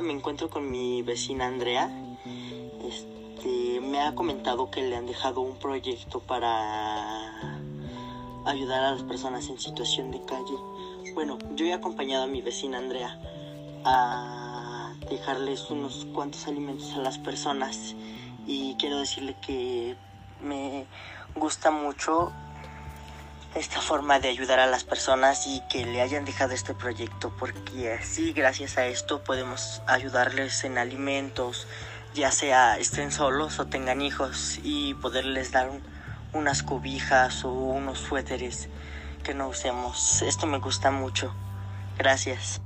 me encuentro con mi vecina Andrea. Este, me ha comentado que le han dejado un proyecto para ayudar a las personas en situación de calle. Bueno, yo he acompañado a mi vecina Andrea a dejarles unos cuantos alimentos a las personas y quiero decirle que me gusta mucho esta forma de ayudar a las personas y que le hayan dejado este proyecto porque así gracias a esto podemos ayudarles en alimentos ya sea estén solos o tengan hijos y poderles dar unas cobijas o unos suéteres que no usemos. Esto me gusta mucho. Gracias